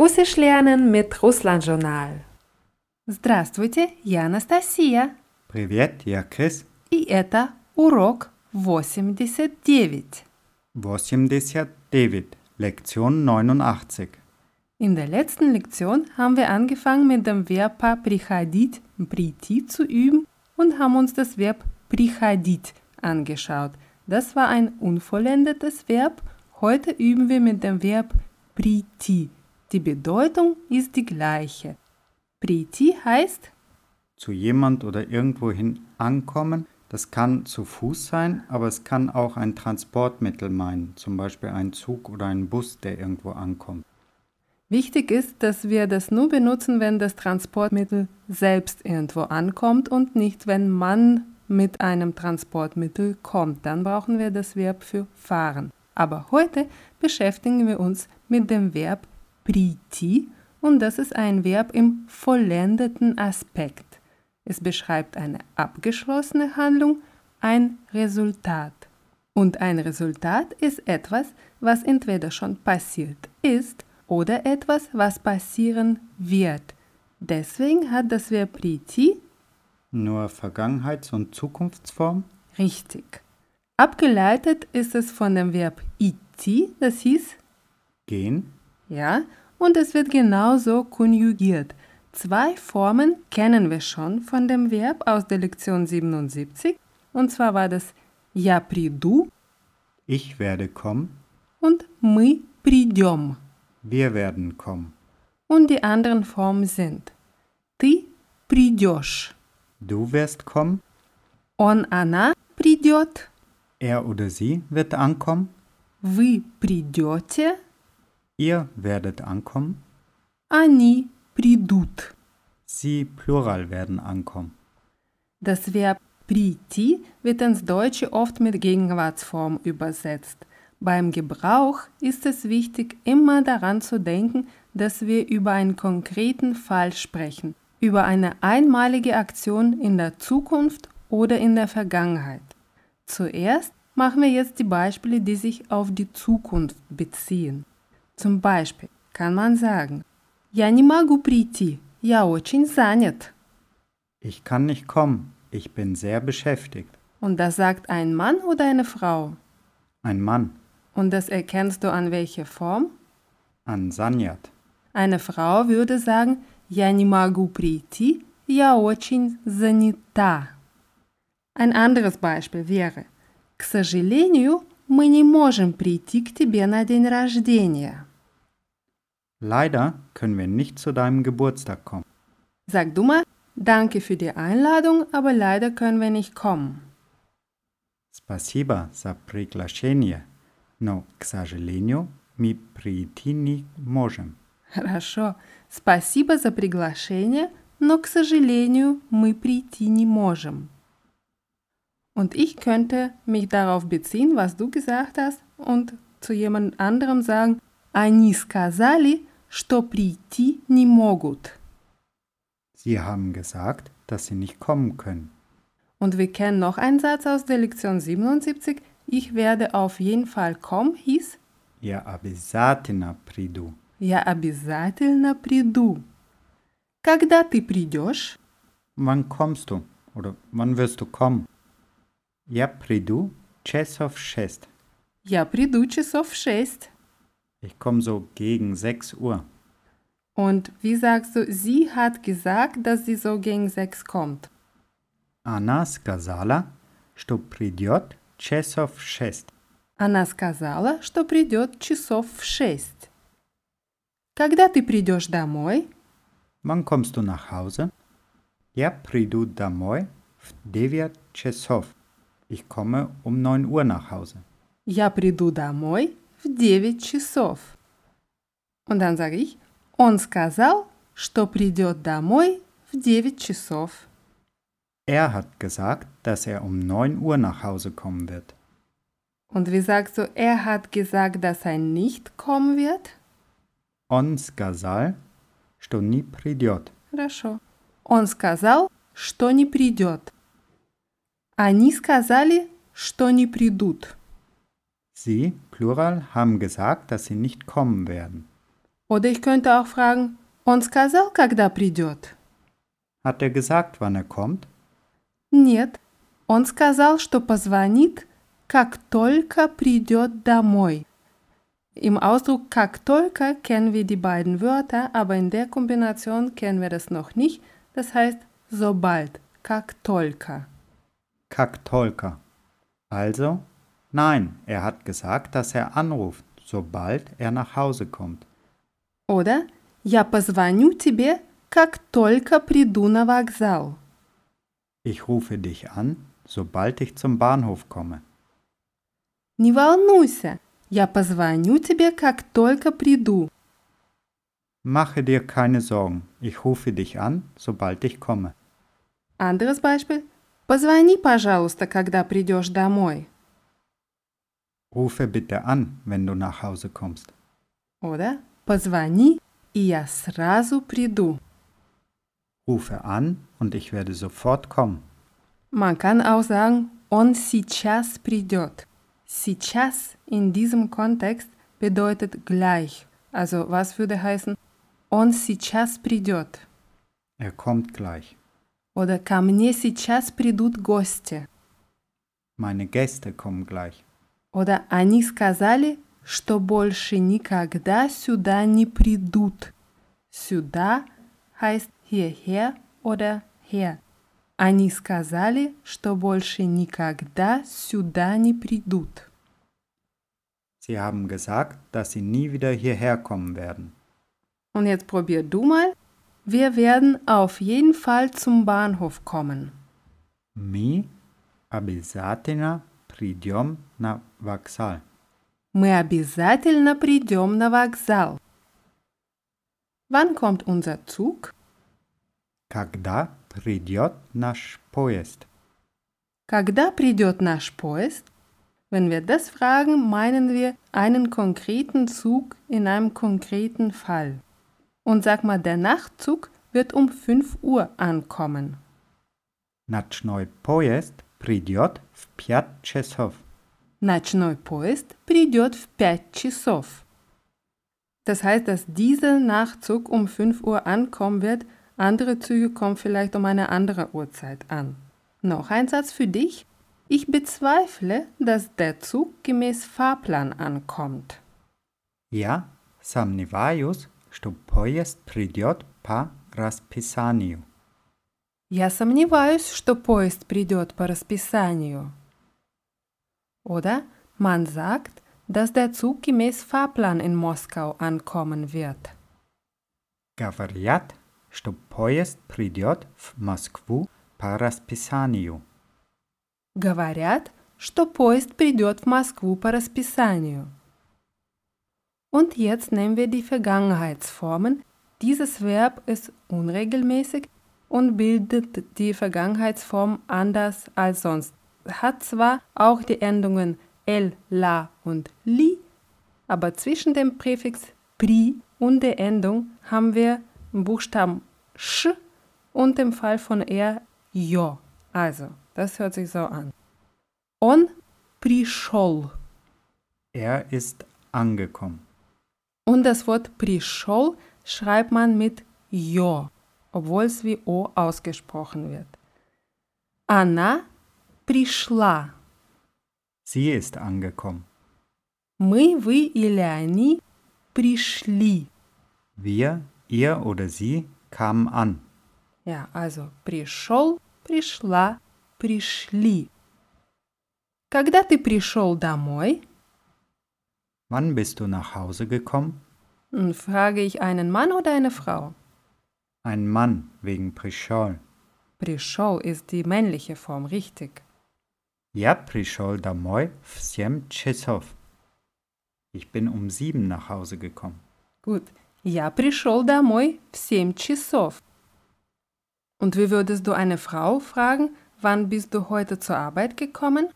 Russisch lernen mit Russland-Journal. Здравствуйте, я Анастасия. Привет, я Крис. И это урок 89. 89, Lektion 89. In der letzten Lektion haben wir angefangen mit dem Verb приходить, прийти zu üben und haben uns das Verb приходить angeschaut. Das war ein unvollendetes Verb. Heute üben wir mit dem Verb прийти. Die Bedeutung ist die gleiche. Priti heißt zu jemand oder irgendwohin ankommen. Das kann zu Fuß sein, aber es kann auch ein Transportmittel meinen, zum Beispiel ein Zug oder ein Bus, der irgendwo ankommt. Wichtig ist, dass wir das nur benutzen, wenn das Transportmittel selbst irgendwo ankommt und nicht, wenn man mit einem Transportmittel kommt. Dann brauchen wir das Verb für fahren. Aber heute beschäftigen wir uns mit dem Verb Priti und das ist ein Verb im vollendeten Aspekt. Es beschreibt eine abgeschlossene Handlung, ein Resultat. Und ein Resultat ist etwas, was entweder schon passiert ist oder etwas, was passieren wird. Deswegen hat das Verb Priti nur Vergangenheits- und Zukunftsform? Richtig. Abgeleitet ist es von dem Verb iti, das hieß gehen Ja, und es wird genauso konjugiert. Zwei Formen kennen wir schon von dem Verb aus der Lektion 77. Und zwar war das я приду Ich werde kommen. und мы придем. Wir werden kommen. Und die anderen Formen sind ты придешь, Du wirst kommen. он, она придет, Er oder sie wird ankommen. вы придете, Ihr werdet ankommen. они придут. Sie plural werden ankommen. Das Verb прийти wird ins Deutsche oft mit Gegenwartsform übersetzt. Beim Gebrauch ist es wichtig, immer daran zu denken, dass wir über einen konkreten Fall sprechen, über eine einmalige Aktion in der Zukunft oder in der Vergangenheit. Zuerst machen wir jetzt die Beispiele, die sich auf die Zukunft beziehen. Zum Beispiel kann man sagen, Я не могу прийти, я очень занят. Ich kann nicht kommen. Ich bin sehr beschäftigt. Und das sagt ein Mann oder eine Frau? Ein Mann. Und das erkennst du an welcher Form? An Sanjat. Eine Frau würde sagen, я не могу прийти, я очень занята. Ein anderes Beispiel wäre, к сожалению, мы не можем прийти к тебе на день рождения. Leider können wir nicht zu deinem Geburtstag kommen. Sag du mal, danke für die Einladung, aber leider können wir nicht kommen. Спасибо за приглашение, но, к сожалению, мы прийти не можем. Хорошо, спасибо за приглашение, но, к сожалению, мы прийти не можем. Und ich könnte mich darauf beziehen, was du gesagt hast, und zu jemand anderem sagen, они сказали, что прийти не могут. Sie haben gesagt, dass sie nicht kommen können. Und wir kennen noch einen Satz aus der Lektion 77, ich werde auf jeden Fall kommen, hieß, Я обязательно приду. я обязательно приду. Когда ты придешь? Wann kommst du? Oder wann wirst du kommen? Я приду часов шесть. Я приду часов в шесть. Ich komme so gegen 6 Uhr. Und wie sagst du, sie hat gesagt, dass sie so gegen sechs kommt. Она сказала, что придет часов шесть. Она сказала, что придет часов в шесть. Когда ты придешь домой? Wann kommst du nach Hause? Я приду домой в 9 часов. Ich komme um 9 Uhr nach Hause. Я приду домой в 9 часов. Und dann sage ich, он сказал, что придет домой в 9 часов. Er hat gesagt, dass er um 9 Uhr nach Hause kommen wird. Und wie sagst du, er hat gesagt, dass er nicht kommen wird? Он сказал, что не придет. Хорошо. Он сказал, что не придет. Они сказали, что не придут. Sie, Plural, haben gesagt, dass sie nicht kommen werden. Oder ich könnte auch fragen, он сказал, когда придет? Hat er gesagt, wann er kommt? Нет, он сказал, что позвонит, как только придет домой. Im Ausdruck как только kennen wir die beiden Wörter, aber in der Kombination kennen wir das noch nicht. Das heißt sobald, как только. Kaktolka. Also? Nein, er hat gesagt, dass er anruft, sobald er nach Hause kommt. Oder я позвоню тебе, как только приду на вокзал. Ich rufe dich an, sobald ich zum Bahnhof komme. Не волнуйся, я позвоню тебе, как только приду. Mache dir keine Sorgen, ich rufe dich an, sobald ich komme. Anderes Beispiel. Позвони, пожалуйста, когда придешь домой. Rufe bitte an, wenn du nach Hause kommst. Oder позвони, и я сразу приду. Rufe an und ich werde sofort kommen. Man kann auch sagen, он сейчас придет. Сейчас in diesem Kontext bedeutet gleich. Also was würde heißen, он сейчас придет. Er kommt gleich. Oder ко мне сейчас придут гости. Meine Gäste kommen gleich. Oder они сказали, что больше никогда сюда не придут. Сюда heißt hierher oder her. Они сказали, что больше никогда сюда не придут. Sie haben gesagt, dass sie nie wieder hierher kommen werden. Und jetzt probier du mal. Wir werden auf jeden Fall zum Bahnhof kommen. Mi обязательно придем на вокзал. Мы обязательно придем на вокзал. Wann kommt unser Zug? Когда придет наш поезд? Когда придет наш поезд? Wenn wir das fragen, meinen wir einen konkreten Zug in einem konkreten Fall. Und sag mal, der Nachtzug wird um 5 Uhr ankommen. Ночной поезд придет в пять часов. Ночной поезд придет в 5 часов. Das heißt, dass dieser Nachtzug um 5 Uhr ankommen wird, andere Züge kommen vielleicht um eine andere Uhrzeit an. Noch ein Satz für dich. Ich bezweifle, dass der Zug gemäß Fahrplan ankommt. Я сомневаюсь, что поезд придет по расписанию. Я сомневаюсь, что поезд придет по расписанию. Oder man sagt, dass der Zug gemäß Fahrplan in Moskau ankommen wird. Говорят, что поезд придет в Москву по расписанию. Говорят, что поезд придет в Москву по расписанию. Und jetzt nehmen wir die Vergangenheitsformen. Dieses Verb ist unregelmäßig und bildet die Vergangenheitsform anders als sonst. Es hat zwar auch die Endungen el, la und li, aber zwischen dem Präfix pri und der Endung haben wir den Buchstaben sch und im Fall von er jo. Also, das hört sich so an. Он пришел. Er ist angekommen. Und das Wort пришел schreibt man mit jo, obwohl es wie o ausgesprochen wird. Она пришла. Sie ist angekommen. Мы, вы или они пришли. Wir, ihr oder sie kamen an. Ja, also пришел, пришла, пришли. Когда ты пришел домой, Wann bist du nach Hause gekommen? Hm, frage ich einen Mann oder eine Frau. Ein Mann wegen Prishol. Пришел ist die männliche Form, richtig. Я пришел домой в семь часов. Ich bin um sieben nach Hause gekommen. Gut. Я пришел домой в 7 часов. Und wie würdest du eine Frau fragen, wann bist du heute zur Arbeit gekommen?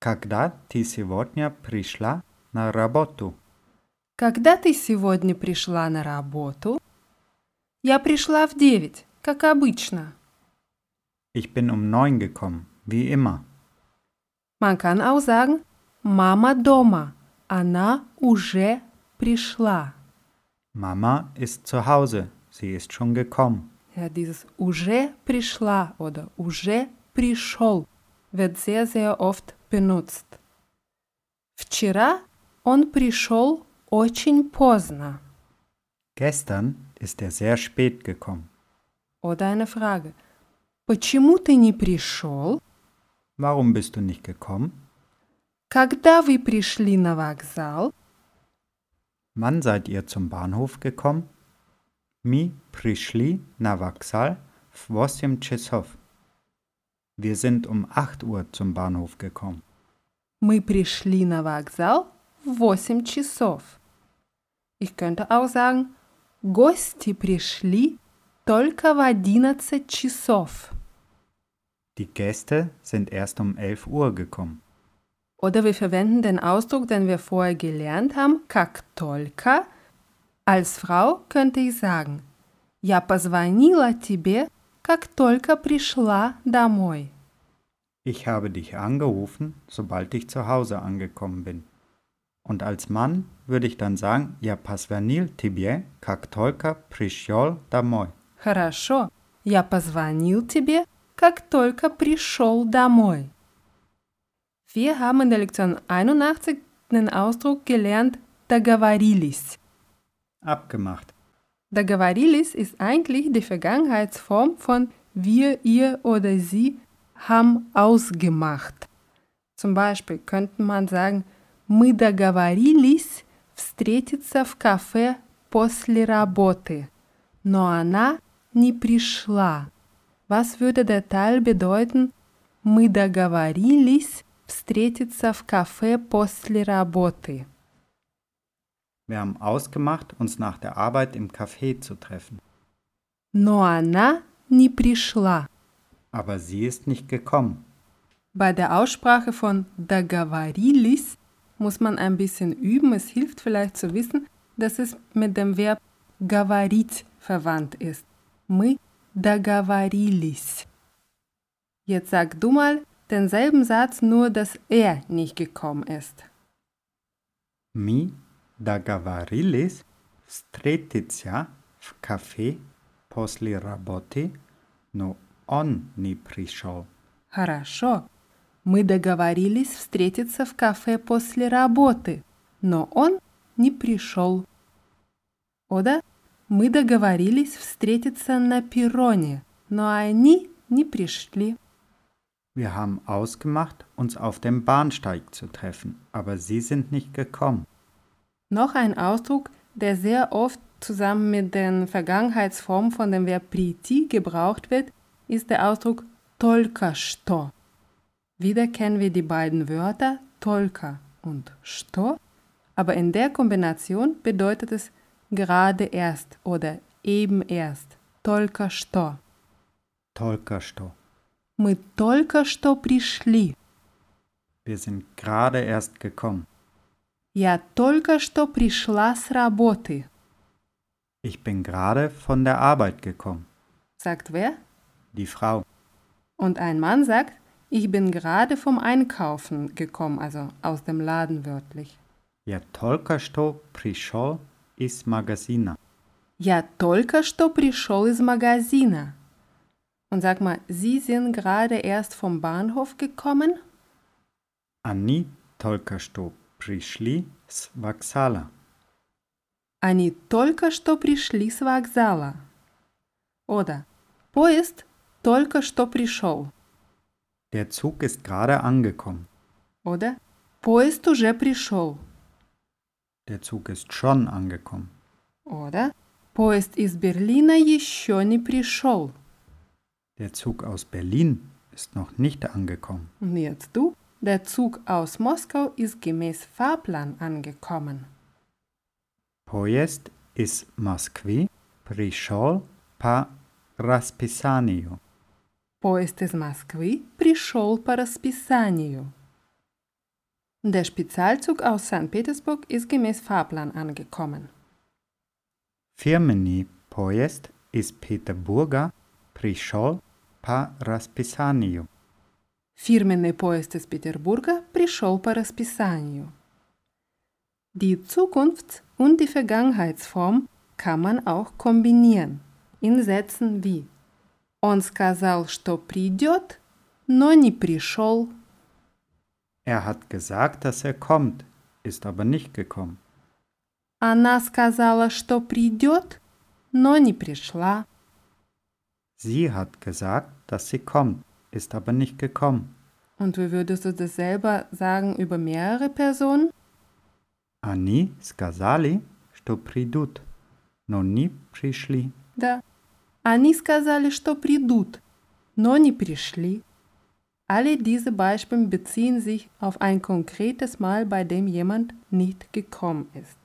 Когда ты сегодня пришла на работу? Когда ты сегодня пришла на работу? Я пришла в 9, как обычно. Ich bin um neun gekommen, wie immer. Man kann auch sagen, Мама дома, она уже пришла. Mama ist zu Hause. Sie ist schon gekommen. Ja, dieses уже пришла oder уже пришел wird sehr, sehr oft benutzt. Вчера он пришел очень поздно. Gestern ist er sehr spät gekommen. Oder eine Frage. Почему ты не пришел? Warum bist du nicht gekommen? Когда вы пришли на вокзал? Wann seid ihr zum Bahnhof gekommen? Mi пришли на вокзал в 8 часов. Wir sind um 8 Uhr zum Bahnhof gekommen. Мы пришли на вокзал в 8 часов. Ich könnte auch sagen, гости пришли только в 11 часов. Die Gäste sind erst um 11 Uhr gekommen. Oder wir verwenden den Ausdruck, den wir vorher gelernt haben, как только. Als Frau könnte ich sagen, я позвонила тебе, как только пришла домой. Ich habe dich angerufen, sobald ich zu Hause angekommen bin. Und als Mann würde ich dann sagen, я позвонил тебе, как только пришел домой. Хорошо, я позвонил тебе, как только пришел домой. Wir haben in der Lektion 81 den Ausdruck gelernt, договорились. Abgemacht. Договорились ist eigentlich die Vergangenheitsform von wir, ihr oder sie haben ausgemacht. Zum Beispiel könnte man sagen, мы договорились встретиться в кафе после работы, но она не пришла. Was würde der Teil bedeuten? Мы договорились встретиться в кафе после работы. Wir haben ausgemacht, uns nach der Arbeit im Café zu treffen. Но она не пришла. Aber sie ist nicht gekommen. Bei der Aussprache von договорились muss man ein bisschen üben. Es hilft vielleicht zu wissen, dass es mit dem Verb говорить verwandt ist. Мы договорились. Jetzt sag du mal denselben Satz, nur dass er nicht gekommen ist. Мы договорились встретиться в кафе после работы, но он не пришел. Хорошо. Мы договорились встретиться в кафе после работы, но он не пришел. Oder мы договорились встретиться на перроне, но они не пришли. Wir haben ausgemacht, uns auf dem Bahnsteig zu treffen, aber sie sind nicht gekommen. Noch ein Ausdruck, der sehr oft zusammen mit den Vergangenheitsformen von dem Verb прийти gebraucht wird, ist der Ausdruck только что. Wieder kennen wir die beiden Wörter только und что, aber in der Kombination bedeutet es gerade erst oder eben erst. Только что. Только что. Мы только что пришли. Wir sind gerade erst gekommen. Я только что пришла с работы. Ich bin gerade von der Arbeit gekommen. Sagt wer? Die Frau. Und ein Mann sagt, ich bin gerade vom Einkaufen gekommen, also aus dem Laden wörtlich. Я только что пришел из магазина. Я только что пришел из магазина. Und sag mal, Sie sind gerade erst vom Bahnhof gekommen? Они только что пришли с вокзала. Они только что пришли с вокзала. Oder поезд только что пришел. Der Zug ist gerade angekommen. Oder поезд уже пришел. Der Zug ist schon angekommen. Oder поезд из Берлина еще не пришел. Der Zug aus Berlin ist noch nicht angekommen. Und jetzt du, der Zug aus Moskau ist gemäß Fahrplan angekommen. Поезд из Москвы пришел по расписанию. Поезд из Москвы пришел по расписанию. Der Spezialzug aus St. Petersburg ist gemäß Fahrplan angekommen. Фирменный поезд из Петербурга пришел по расписанию. Фирменный поезд из Петербурга пришел по расписанию. Die Zukunfts- und die Vergangenheitsform kann man auch kombinieren in Sätzen wie Он сказал, что придет, но не пришел. Er hat gesagt, dass er kommt, ist aber nicht gekommen. Она сказала, что придет, но не пришла. Sie hat gesagt, dass sie kommt, ist aber nicht gekommen. Und wie würdest du das selber sagen über mehrere Personen? Они сказали, что придут, но не пришли. Да. Они сказали, что придут, но не пришли. Alle diese Beispiele beziehen sich auf ein konkretes Mal, bei dem jemand nicht gekommen ist.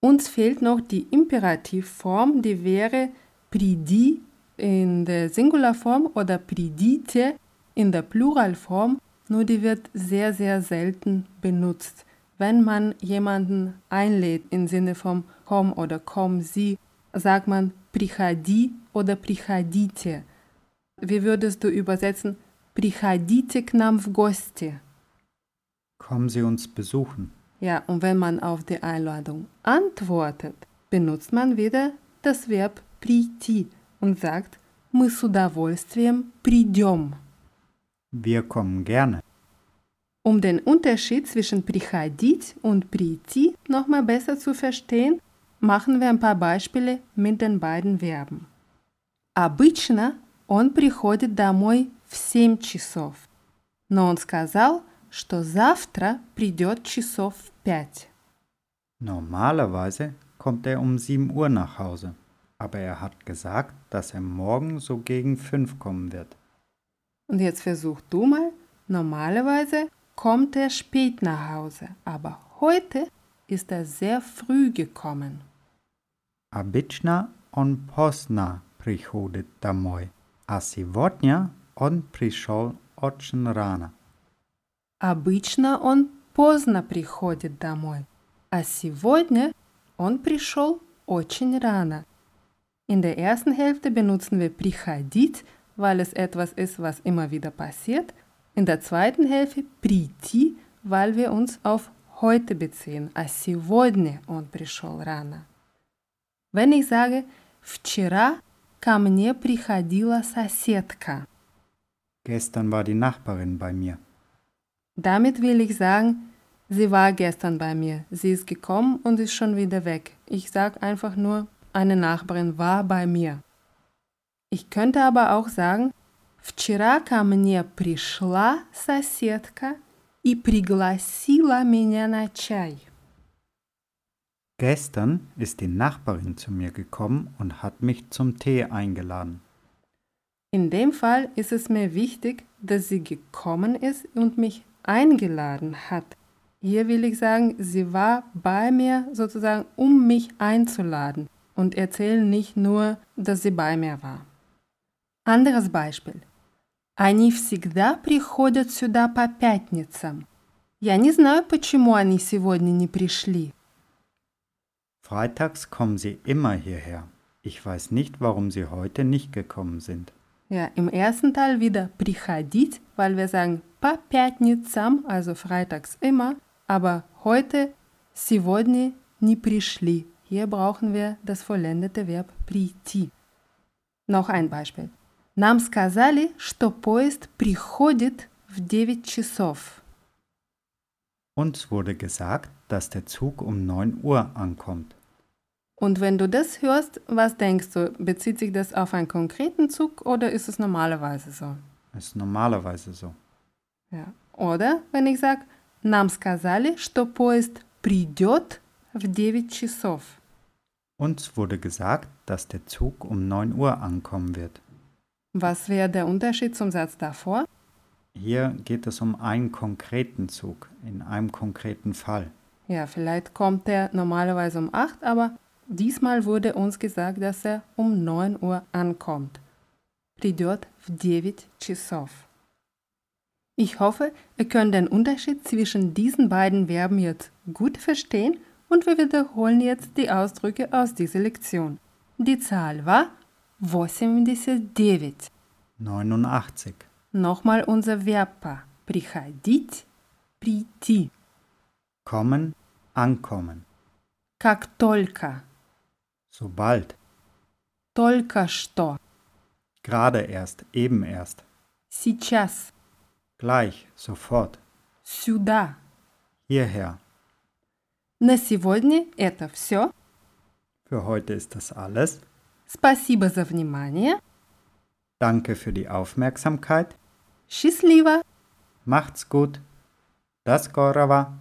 Uns fehlt noch die Imperativform, die wäre pridi in der Singularform oder pridite in der Pluralform, nur die wird sehr, sehr selten benutzt. Wenn man jemanden einlädt im Sinne von komm oder komm sie, sagt man приходи oder приходите. Wie würdest du übersetzen приходите к нам в гости? Kommen Sie uns besuchen. Ja, und wenn man auf die Einladung antwortet, benutzt man wieder das Verb прийти und sagt мы с удовольствием придем. Wir kommen gerne. Um den Unterschied zwischen приходить und прийти nochmal besser zu verstehen, machen wir ein paar Beispiele mit den beiden Verben. Обычно он приходит домой в 7 часов, но он сказал, что завтра придет часов в 5. Normalerweise kommt er um 7 Uhr nach Hause, aber er hat gesagt, dass er morgen so gegen 5 kommen wird. Und jetzt versuch du mal, normalerweise kommt er spät nach Hause, aber heute ist er sehr früh gekommen. Обычно он поздно приходит домой, а сегодня он пришел очень рано. Обычно он поздно приходит домой, а сегодня он пришел очень рано. In der ersten Hälfte benutzen wir приходить, weil es etwas ist, was immer wieder passiert. In der zweiten Hälfte прийти, weil wir uns auf heute beziehen. А сегодня он пришел рано. Wenn ich sage, вчера ко мне приходила соседка. Gestern war die Nachbarin bei mir. Damit will ich sagen, sie war gestern bei mir. Sie ist gekommen und ist schon wieder weg. Ich sage einfach nur, eine Nachbarin war bei mir. Ich könnte aber auch sagen, вчера ко мне пришла соседка и пригласила меня на чай. Gestern ist die Nachbarin zu mir gekommen und hat mich zum Tee eingeladen. In dem Fall ist es mir wichtig, dass sie gekommen ist und mich eingeladen hat. Hier will ich sagen, sie war bei mir sozusagen, um mich einzuladen und erzählen nicht nur, dass sie bei mir war. Anderes Beispiel. Они всегда приходят сюда по пятницам. Я не знаю, почему они сегодня не пришли. Freitags kommen sie immer hierher. Ich weiß nicht, warum sie heute nicht gekommen sind. Ja, im ersten Teil wieder приходить, weil wir sagen по пятницам, also freitags immer, aber heute сегодня не пришли. Hier brauchen wir das vollendete Verb прийти. Noch ein Beispiel. Нам сказали, что поезд приходит в 9 часов. Uns wurde gesagt, dass der Zug um 9 Uhr ankommt. Und wenn du das hörst, was denkst du? Bezieht sich das auf einen konkreten Zug oder ist es normalerweise so? Ist normalerweise so. Ja. Oder wenn ich sage, нам сказали, что поезд придет в 9 часов. Uns wurde gesagt, dass der Zug um 9 Uhr ankommen wird. Was wäre der Unterschied zum Satz davor? Hier geht es um einen konkreten Zug, in einem konkreten Fall. Ja, vielleicht kommt er normalerweise um 8, aber diesmal wurde uns gesagt, dass er um 9 Uhr ankommt. Придет в 9 часов. Ich hoffe, ihr könnt den Unterschied zwischen diesen beiden Verben jetzt gut verstehen und wir wiederholen jetzt die Ausdrücke aus dieser Lektion. Die Zahl war 89. 89. Nochmal unser Verb приходить, прийти. Kommen, ankommen. Как только, Sobald. Только что. Gerade erst. Eben erst. Сейчас. Gleich. Sofort. Сюда. Hierher. На сегодня это все. Für heute ist das alles. Спасибо за внимание. Danke für die Aufmerksamkeit. Счастливо! Macht's gut. До скорого.